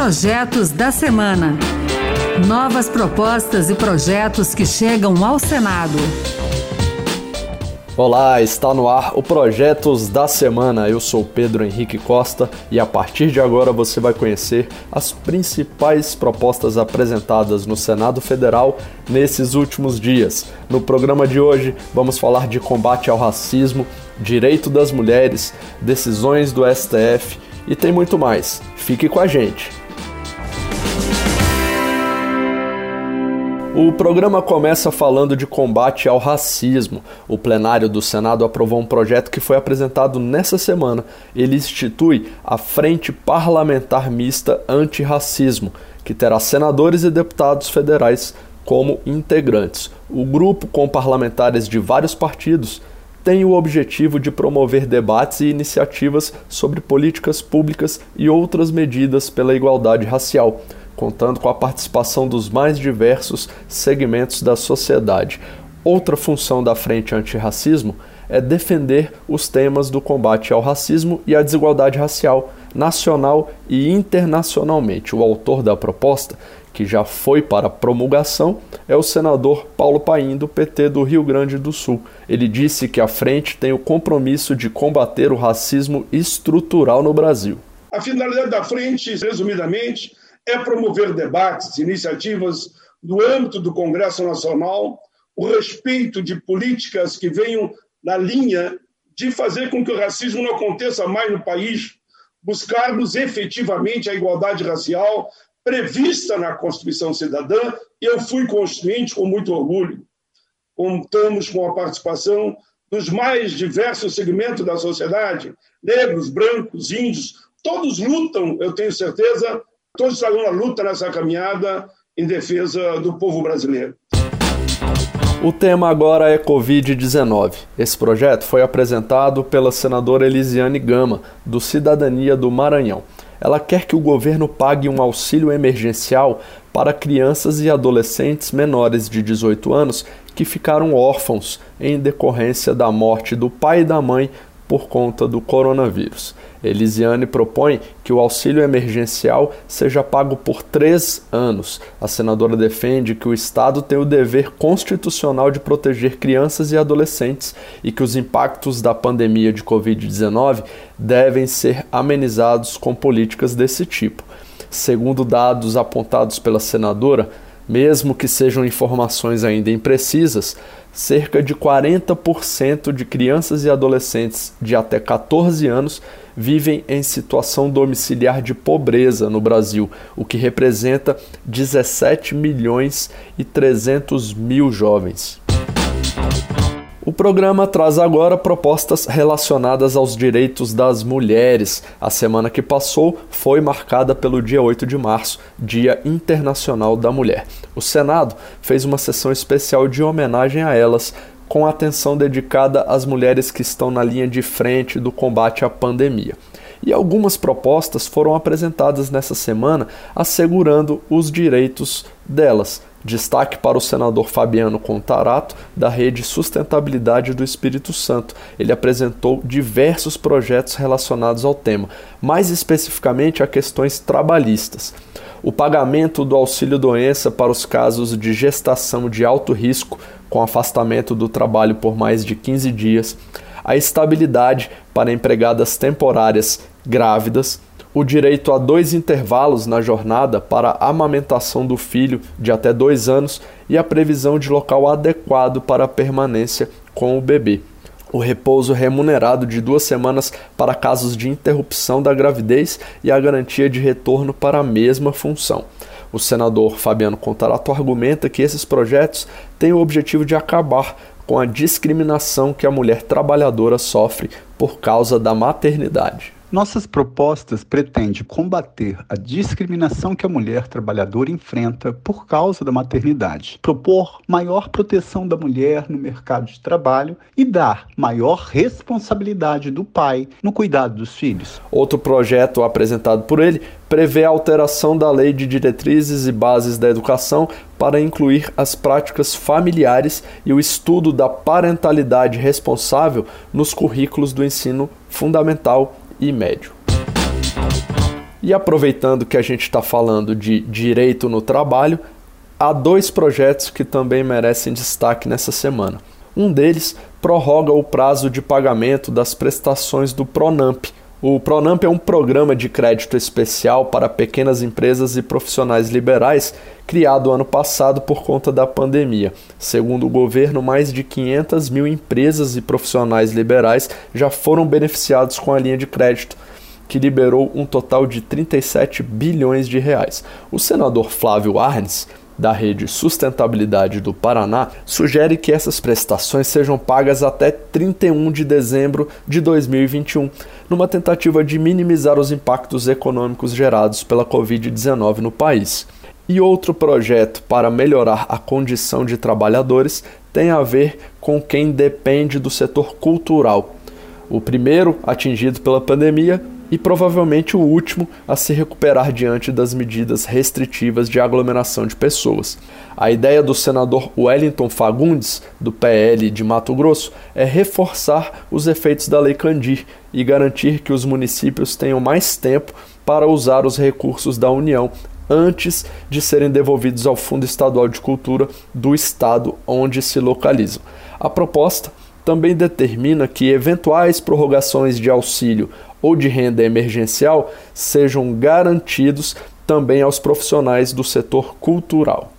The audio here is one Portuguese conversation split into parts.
Projetos da Semana. Novas propostas e projetos que chegam ao Senado. Olá, está no ar o Projetos da Semana. Eu sou Pedro Henrique Costa e a partir de agora você vai conhecer as principais propostas apresentadas no Senado Federal nesses últimos dias. No programa de hoje, vamos falar de combate ao racismo, direito das mulheres, decisões do STF e tem muito mais. Fique com a gente. O programa começa falando de combate ao racismo. O plenário do Senado aprovou um projeto que foi apresentado nessa semana. Ele institui a Frente Parlamentar Mista Antirracismo, que terá senadores e deputados federais como integrantes. O grupo, com parlamentares de vários partidos, tem o objetivo de promover debates e iniciativas sobre políticas públicas e outras medidas pela igualdade racial contando com a participação dos mais diversos segmentos da sociedade. Outra função da Frente Antirracismo é defender os temas do combate ao racismo e à desigualdade racial, nacional e internacionalmente. O autor da proposta, que já foi para promulgação, é o senador Paulo Paim, do PT do Rio Grande do Sul. Ele disse que a frente tem o compromisso de combater o racismo estrutural no Brasil. A finalidade da frente, resumidamente, é promover debates, iniciativas no âmbito do Congresso Nacional, o respeito de políticas que venham na linha de fazer com que o racismo não aconteça mais no país, buscarmos efetivamente a igualdade racial prevista na Constituição Cidadã, eu fui constituinte com muito orgulho. Contamos com a participação dos mais diversos segmentos da sociedade, negros, brancos, índios, todos lutam, eu tenho certeza, Todos estarão na luta nessa caminhada em defesa do povo brasileiro. O tema agora é Covid-19. Esse projeto foi apresentado pela senadora Elisiane Gama, do Cidadania do Maranhão. Ela quer que o governo pague um auxílio emergencial para crianças e adolescentes menores de 18 anos que ficaram órfãos em decorrência da morte do pai e da mãe por conta do coronavírus. Elisiane propõe que o auxílio emergencial seja pago por três anos. A senadora defende que o Estado tem o dever constitucional de proteger crianças e adolescentes e que os impactos da pandemia de Covid-19 devem ser amenizados com políticas desse tipo. Segundo dados apontados pela senadora, mesmo que sejam informações ainda imprecisas, cerca de 40% de crianças e adolescentes de até 14 anos vivem em situação domiciliar de pobreza no Brasil, o que representa 17 milhões e 300 mil jovens. O programa traz agora propostas relacionadas aos direitos das mulheres. A semana que passou foi marcada pelo dia 8 de março, Dia Internacional da Mulher. O Senado fez uma sessão especial de homenagem a elas, com atenção dedicada às mulheres que estão na linha de frente do combate à pandemia. E algumas propostas foram apresentadas nessa semana assegurando os direitos delas. Destaque para o senador Fabiano Contarato, da Rede Sustentabilidade do Espírito Santo. Ele apresentou diversos projetos relacionados ao tema, mais especificamente a questões trabalhistas. O pagamento do auxílio-doença para os casos de gestação de alto risco, com afastamento do trabalho por mais de 15 dias, a estabilidade para empregadas temporárias grávidas o direito a dois intervalos na jornada para a amamentação do filho de até dois anos e a previsão de local adequado para a permanência com o bebê. O repouso remunerado de duas semanas para casos de interrupção da gravidez e a garantia de retorno para a mesma função. O senador Fabiano Contarato argumenta que esses projetos têm o objetivo de acabar com a discriminação que a mulher trabalhadora sofre por causa da maternidade. Nossas propostas pretendem combater a discriminação que a mulher trabalhadora enfrenta por causa da maternidade, propor maior proteção da mulher no mercado de trabalho e dar maior responsabilidade do pai no cuidado dos filhos. Outro projeto apresentado por ele prevê a alteração da Lei de Diretrizes e Bases da Educação para incluir as práticas familiares e o estudo da parentalidade responsável nos currículos do ensino fundamental e médio. E aproveitando que a gente está falando de direito no trabalho, há dois projetos que também merecem destaque nessa semana. Um deles prorroga o prazo de pagamento das prestações do Pronamp. O Pronamp é um programa de crédito especial para pequenas empresas e profissionais liberais criado ano passado por conta da pandemia. Segundo o governo, mais de 500 mil empresas e profissionais liberais já foram beneficiados com a linha de crédito que liberou um total de 37 bilhões de reais. O senador Flávio Arnes da Rede Sustentabilidade do Paraná sugere que essas prestações sejam pagas até 31 de dezembro de 2021, numa tentativa de minimizar os impactos econômicos gerados pela Covid-19 no país. E outro projeto para melhorar a condição de trabalhadores tem a ver com quem depende do setor cultural. O primeiro atingido pela pandemia e provavelmente o último a se recuperar diante das medidas restritivas de aglomeração de pessoas. A ideia do senador Wellington Fagundes, do PL de Mato Grosso, é reforçar os efeitos da Lei Candir e garantir que os municípios tenham mais tempo para usar os recursos da União antes de serem devolvidos ao Fundo Estadual de Cultura do estado onde se localizam. A proposta também determina que eventuais prorrogações de auxílio ou de renda emergencial sejam garantidos também aos profissionais do setor cultural.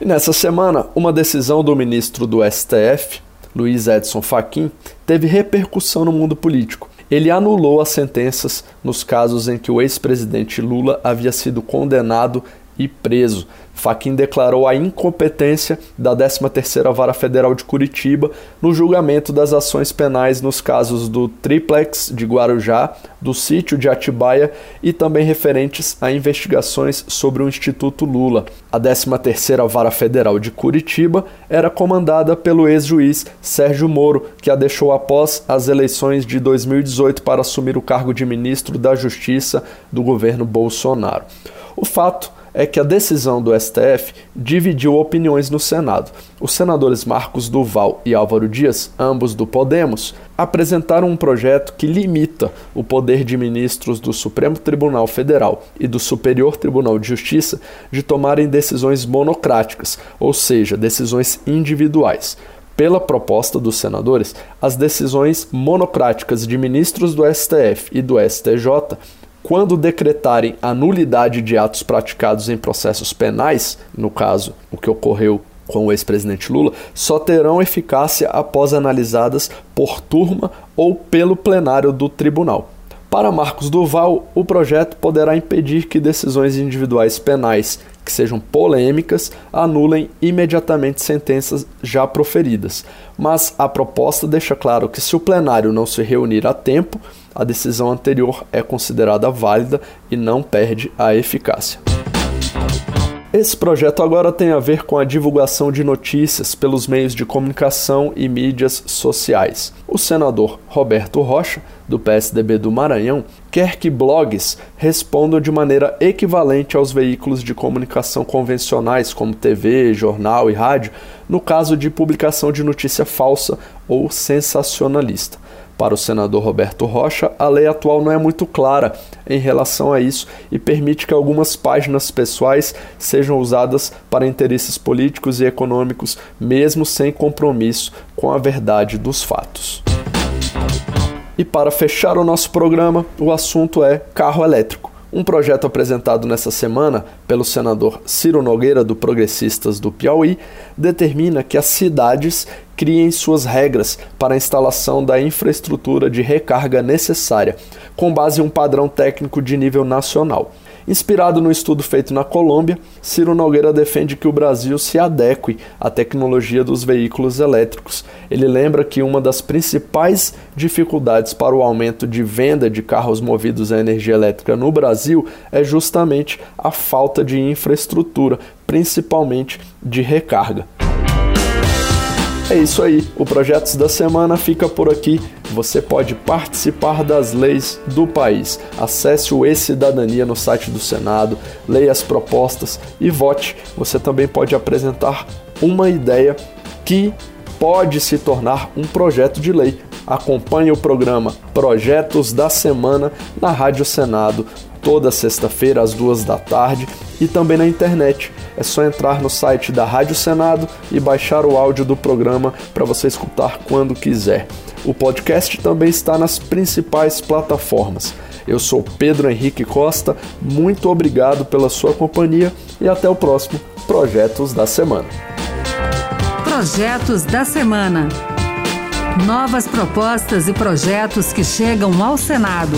E nessa semana, uma decisão do ministro do STF, Luiz Edson Fachin, teve repercussão no mundo político. Ele anulou as sentenças nos casos em que o ex-presidente Lula havia sido condenado e preso. Faquin declarou a incompetência da 13ª Vara Federal de Curitiba no julgamento das ações penais nos casos do Triplex de Guarujá, do sítio de Atibaia e também referentes a investigações sobre o Instituto Lula. A 13ª Vara Federal de Curitiba era comandada pelo ex-juiz Sérgio Moro, que a deixou após as eleições de 2018 para assumir o cargo de ministro da Justiça do governo Bolsonaro. O fato é que a decisão do STF dividiu opiniões no Senado. Os senadores Marcos Duval e Álvaro Dias, ambos do Podemos, apresentaram um projeto que limita o poder de ministros do Supremo Tribunal Federal e do Superior Tribunal de Justiça de tomarem decisões monocráticas, ou seja, decisões individuais. Pela proposta dos senadores, as decisões monocráticas de ministros do STF e do STJ quando decretarem a nulidade de atos praticados em processos penais, no caso, o que ocorreu com o ex-presidente Lula, só terão eficácia após analisadas por turma ou pelo plenário do tribunal. Para Marcos Duval, o projeto poderá impedir que decisões individuais penais que sejam polêmicas anulem imediatamente sentenças já proferidas. Mas a proposta deixa claro que se o plenário não se reunir a tempo, a decisão anterior é considerada válida e não perde a eficácia. Esse projeto agora tem a ver com a divulgação de notícias pelos meios de comunicação e mídias sociais. O senador Roberto Rocha, do PSDB do Maranhão, quer que blogs respondam de maneira equivalente aos veículos de comunicação convencionais, como TV, jornal e rádio, no caso de publicação de notícia falsa ou sensacionalista. Para o senador Roberto Rocha, a lei atual não é muito clara em relação a isso e permite que algumas páginas pessoais sejam usadas para interesses políticos e econômicos, mesmo sem compromisso com a verdade dos fatos. E para fechar o nosso programa, o assunto é carro elétrico. Um projeto apresentado nessa semana pelo senador Ciro Nogueira, do Progressistas do Piauí, determina que as cidades criem suas regras para a instalação da infraestrutura de recarga necessária, com base em um padrão técnico de nível nacional. Inspirado no estudo feito na Colômbia, Ciro Nogueira defende que o Brasil se adeque à tecnologia dos veículos elétricos. Ele lembra que uma das principais dificuldades para o aumento de venda de carros movidos a energia elétrica no Brasil é justamente a falta de infraestrutura, principalmente de recarga. É isso aí, o Projetos da Semana fica por aqui. Você pode participar das leis do país. Acesse o E-Cidadania no site do Senado, leia as propostas e vote. Você também pode apresentar uma ideia que pode se tornar um projeto de lei Acompanhe o programa Projetos da Semana na Rádio Senado toda sexta-feira às duas da tarde e também na internet. É só entrar no site da Rádio Senado e baixar o áudio do programa para você escutar quando quiser. O podcast também está nas principais plataformas. Eu sou Pedro Henrique Costa, muito obrigado pela sua companhia e até o próximo Projetos da Semana. Projetos da Semana. Novas propostas e projetos que chegam ao Senado.